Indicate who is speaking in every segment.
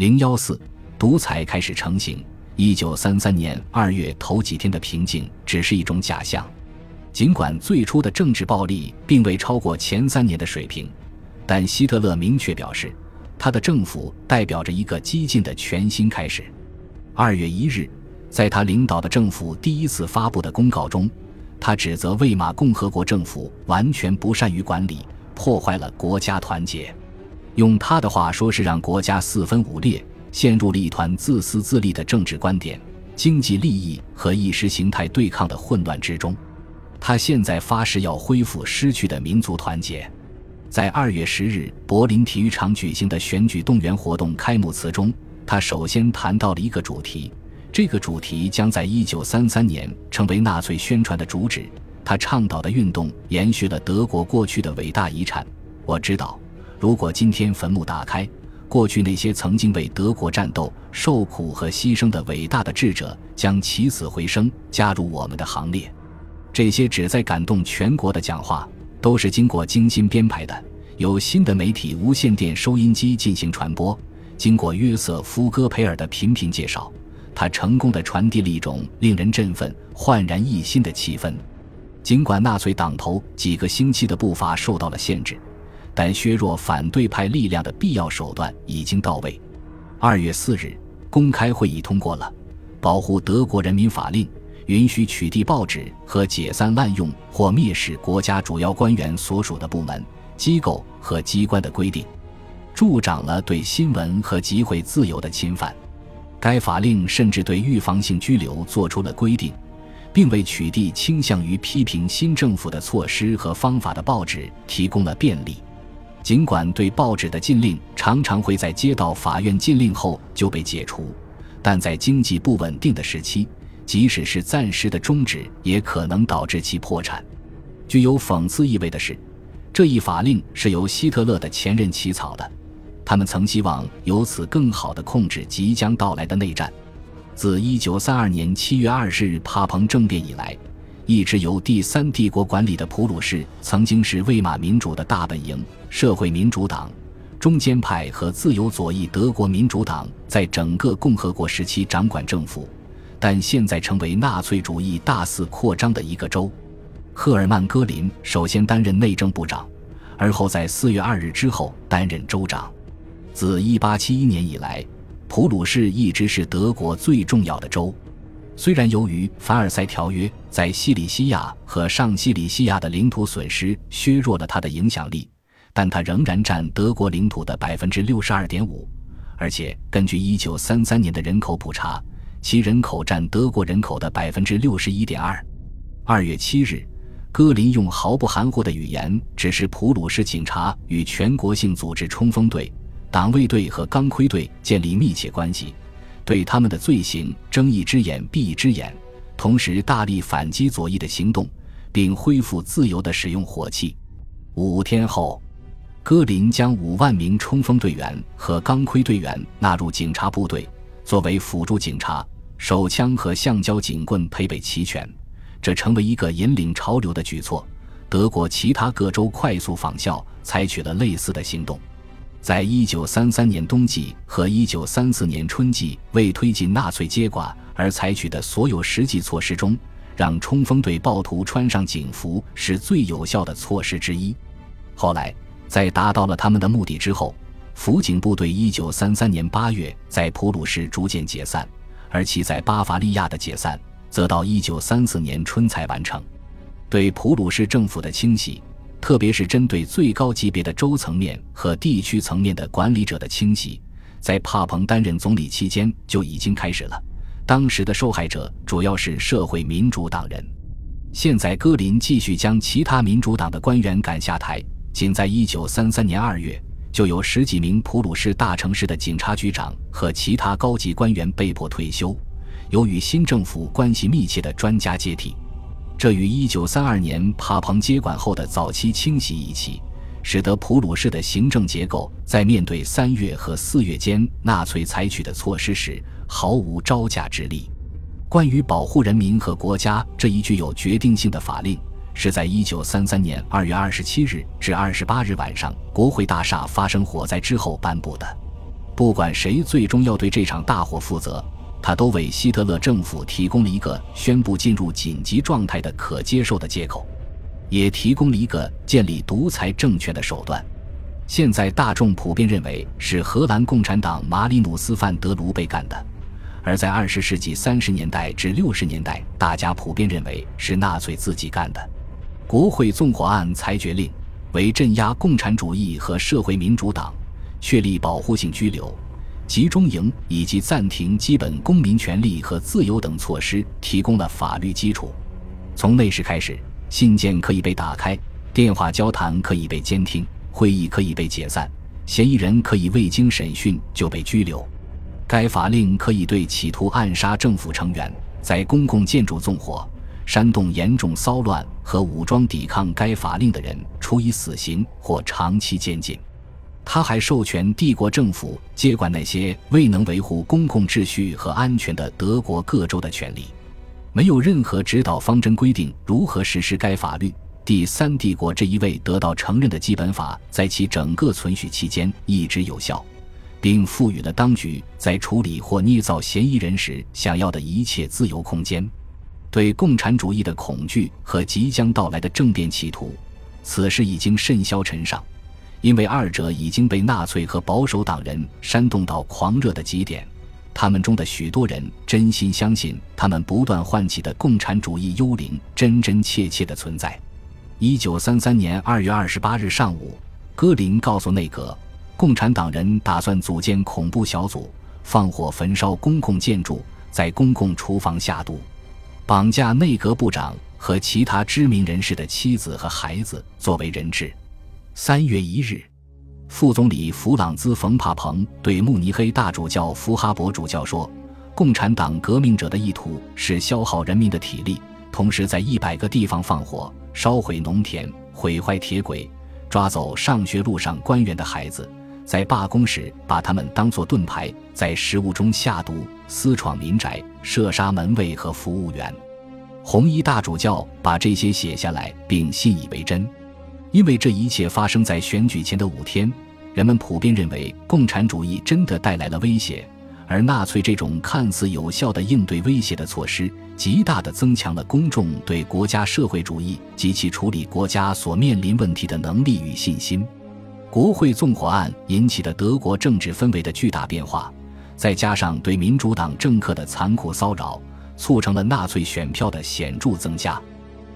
Speaker 1: 零幺四，独裁开始成型。一九三三年二月头几天的平静只是一种假象，尽管最初的政治暴力并未超过前三年的水平，但希特勒明确表示，他的政府代表着一个激进的全新开始。二月一日，在他领导的政府第一次发布的公告中，他指责魏玛共和国政府完全不善于管理，破坏了国家团结。用他的话说，是让国家四分五裂，陷入了一团自私自利的政治观点、经济利益和意识形态对抗的混乱之中。他现在发誓要恢复失去的民族团结。在二月十日柏林体育场举行的选举动员活动开幕词中，他首先谈到了一个主题，这个主题将在一九三三年成为纳粹宣传的主旨。他倡导的运动延续了德国过去的伟大遗产。我知道。如果今天坟墓打开，过去那些曾经为德国战斗、受苦和牺牲的伟大的智者将起死回生，加入我们的行列。这些旨在感动全国的讲话，都是经过精心编排的，由新的媒体无线电收音机进行传播。经过约瑟夫·戈培尔的频频介绍，他成功地传递了一种令人振奋、焕然一新的气氛。尽管纳粹党头几个星期的步伐受到了限制。但削弱反对派力量的必要手段已经到位。二月四日，公开会议通过了《保护德国人民法令》，允许取缔报纸和解散滥用或蔑视国家主要官员所属的部门、机构和机关的规定，助长了对新闻和集会自由的侵犯。该法令甚至对预防性拘留做出了规定，并为取缔倾向于批评新政府的措施和方法的报纸提供了便利。尽管对报纸的禁令常常会在接到法院禁令后就被解除，但在经济不稳定的时期，即使是暂时的终止，也可能导致其破产。具有讽刺意味的是，这一法令是由希特勒的前任起草的，他们曾希望由此更好地控制即将到来的内战。自1932年7月20日帕彭政变以来。一直由第三帝国管理的普鲁士，曾经是魏玛民主的大本营。社会民主党、中间派和自由左翼德国民主党在整个共和国时期掌管政府，但现在成为纳粹主义大肆扩张的一个州。赫尔曼·戈林首先担任内政部长，而后在四月二日之后担任州长。自一八七一年以来，普鲁士一直是德国最重要的州。虽然由于凡尔赛条约在西里西亚和上西里西亚的领土损失削弱了它的影响力，但它仍然占德国领土的百分之六十二点五，而且根据一九三三年的人口普查，其人口占德国人口的百分之六十一点二。二月七日，戈林用毫不含糊的语言指示普鲁士警察与全国性组织冲锋队、党卫队和钢盔队建立密切关系。对他们的罪行睁一只眼闭一只眼，同时大力反击左翼的行动，并恢复自由的使用火器。五天后，戈林将五万名冲锋队员和钢盔队员纳入警察部队，作为辅助警察，手枪和橡胶警棍配备齐全。这成为一个引领潮流的举措。德国其他各州快速仿效，采取了类似的行动。在一九三三年冬季和一九三四年春季为推进纳粹接管而采取的所有实际措施中，让冲锋队暴徒穿上警服是最有效的措施之一。后来，在达到了他们的目的之后，辅警部队一九三三年八月在普鲁士逐渐解散，而其在巴伐利亚的解散则到一九三四年春才完成。对普鲁士政府的清洗。特别是针对最高级别的州层面和地区层面的管理者的清洗，在帕彭担任总理期间就已经开始了。当时的受害者主要是社会民主党人。现在，戈林继续将其他民主党的官员赶下台。仅在1933年2月，就有十几名普鲁士大城市的警察局长和其他高级官员被迫退休，由与新政府关系密切的专家接替。这与1932年帕彭接管后的早期清洗一起，使得普鲁士的行政结构在面对三月和四月间纳粹采取的措施时毫无招架之力。关于保护人民和国家这一具有决定性的法令，是在1933年2月27日至28日晚上国会大厦发生火灾之后颁布的。不管谁最终要对这场大火负责，他都为希特勒政府提供了一个宣布进入紧急状态的可接受的借口，也提供了一个建立独裁政权的手段。现在大众普遍认为是荷兰共产党马里努斯·范德卢贝干的，而在二十世纪三十年代至六十年代，大家普遍认为是纳粹自己干的。国会纵火案裁决令为镇压共产主义和社会民主党。确立保护性拘留、集中营以及暂停基本公民权利和自由等措施提供了法律基础。从那时开始，信件可以被打开，电话交谈可以被监听，会议可以被解散，嫌疑人可以未经审讯就被拘留。该法令可以对企图暗杀政府成员、在公共建筑纵火、煽动严重骚乱和武装抵抗该法令的人处以死刑或长期监禁。他还授权帝国政府接管那些未能维护公共秩序和安全的德国各州的权利。没有任何指导方针规定如何实施该法律。第三帝国这一位得到承认的基本法在其整个存续期间一直有效，并赋予了当局在处理或捏造嫌疑人时想要的一切自由空间。对共产主义的恐惧和即将到来的政变企图，此时已经甚嚣尘上。因为二者已经被纳粹和保守党人煽动到狂热的极点，他们中的许多人真心相信他们不断唤起的共产主义幽灵真真切切的存在。一九三三年二月二十八日上午，戈林告诉内阁，共产党人打算组建恐怖小组，放火焚烧公共建筑，在公共厨房下毒，绑架内阁部长和其他知名人士的妻子和孩子作为人质。三月一日，副总理弗朗兹·冯·帕彭对慕尼黑大主教福哈伯主教说：“共产党革命者的意图是消耗人民的体力，同时在一百个地方放火、烧毁农田、毁坏铁轨、抓走上学路上官员的孩子，在罢工时把他们当作盾牌，在食物中下毒、私闯民宅、射杀门卫和服务员。”红衣大主教把这些写下来，并信以为真。因为这一切发生在选举前的五天，人们普遍认为共产主义真的带来了威胁，而纳粹这种看似有效的应对威胁的措施，极大地增强了公众对国家社会主义及其处理国家所面临问题的能力与信心。国会纵火案引起的德国政治氛围的巨大变化，再加上对民主党政客的残酷骚扰，促成了纳粹选票的显著增加。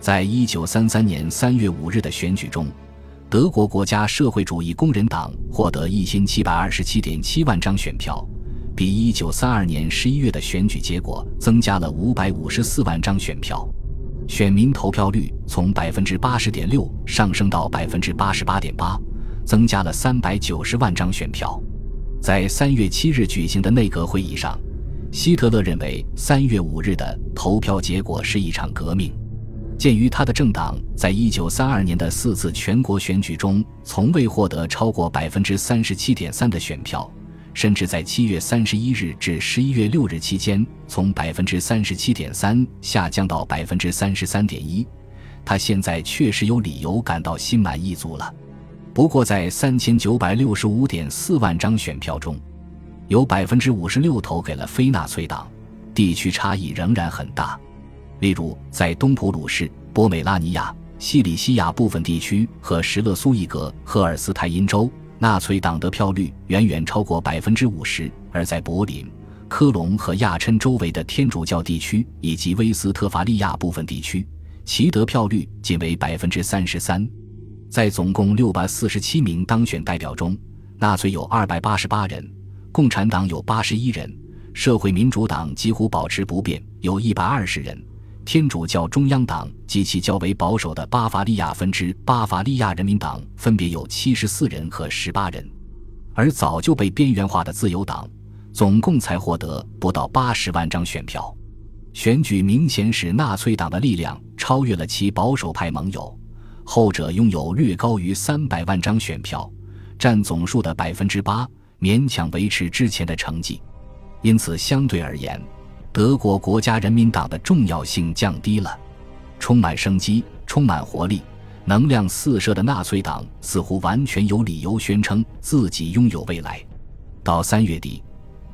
Speaker 1: 在一九三三年三月五日的选举中，德国国家社会主义工人党获得一千七百二十七点七万张选票，比一九三二年十一月的选举结果增加了五百五十四万张选票，选民投票率从百分之八十点六上升到百分之八十八点八，增加了三百九十万张选票。在三月七日举行的内阁会议上，希特勒认为三月五日的投票结果是一场革命。鉴于他的政党在一九三二年的四次全国选举中从未获得超过百分之三十七点三的选票，甚至在七月三十一日至十一月六日期间从百分之三十七点三下降到百分之三十三点一，他现在确实有理由感到心满意足了。不过，在三千九百六十五点四万张选票中，有百分之五十六投给了非纳粹党，地区差异仍然很大。例如，在东普鲁士、波美拉尼亚、西里西亚部分地区和什勒苏伊格、赫尔斯泰因州，纳粹党得票率远远超过百分之五十；而在柏林、科隆和亚琛周围的天主教地区以及威斯特伐利亚部分地区，其得票率仅为百分之三十三。在总共六百四十七名当选代表中，纳粹有二百八十八人，共产党有八十一人，社会民主党几乎保持不变，有一百二十人。天主教中央党及其较为保守的巴伐利亚分支巴伐利亚人民党分别有七十四人和十八人，而早就被边缘化的自由党总共才获得不到八十万张选票。选举明显使纳粹党的力量超越了其保守派盟友，后者拥有略高于三百万张选票，占总数的百分之八，勉强维持之前的成绩。因此，相对而言。德国国家人民党的重要性降低了，充满生机、充满活力、能量四射的纳粹党似乎完全有理由宣称自己拥有未来。到三月底，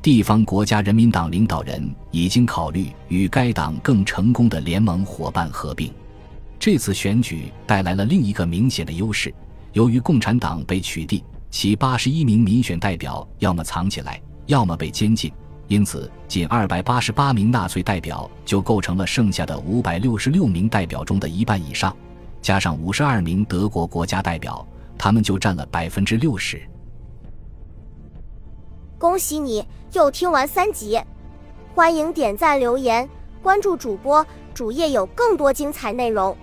Speaker 1: 地方国家人民党领导人已经考虑与该党更成功的联盟伙伴合并。这次选举带来了另一个明显的优势：由于共产党被取缔，其八十一名民选代表要么藏起来，要么被监禁。因此，仅二百八十八名纳粹代表就构成了剩下的五百六十六名代表中的一半以上，加上五十二名德国国家代表，他们就占了百分之六十。
Speaker 2: 恭喜你又听完三集，欢迎点赞、留言、关注主播，主页有更多精彩内容。